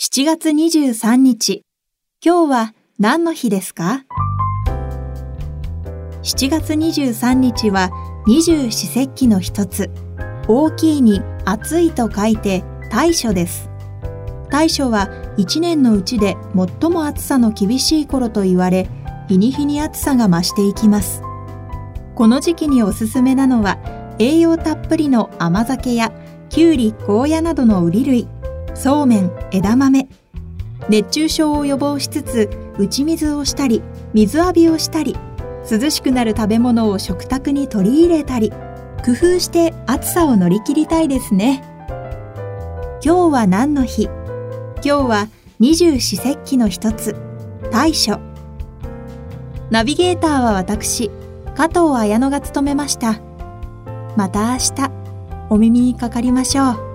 7月23日。今日は何の日ですか ?7 月23日は二十四節気の一つ。大きいに暑いと書いて大暑です。大暑は一年のうちで最も暑さの厳しい頃と言われ、日に日に暑さが増していきます。この時期におすすめなのは、栄養たっぷりの甘酒やきゅうり、ゴーヤなどの売り類、そうめん、枝豆。熱中症を予防しつつ、打ち水をしたり、水浴びをしたり、涼しくなる食べ物を食卓に取り入れたり、工夫して暑さを乗り切りたいですね。今日は何の日？今日は二十四節気の一つ、大暑。ナビゲーターは私、加藤綾乃が務めました。また明日、お耳にかかりましょう。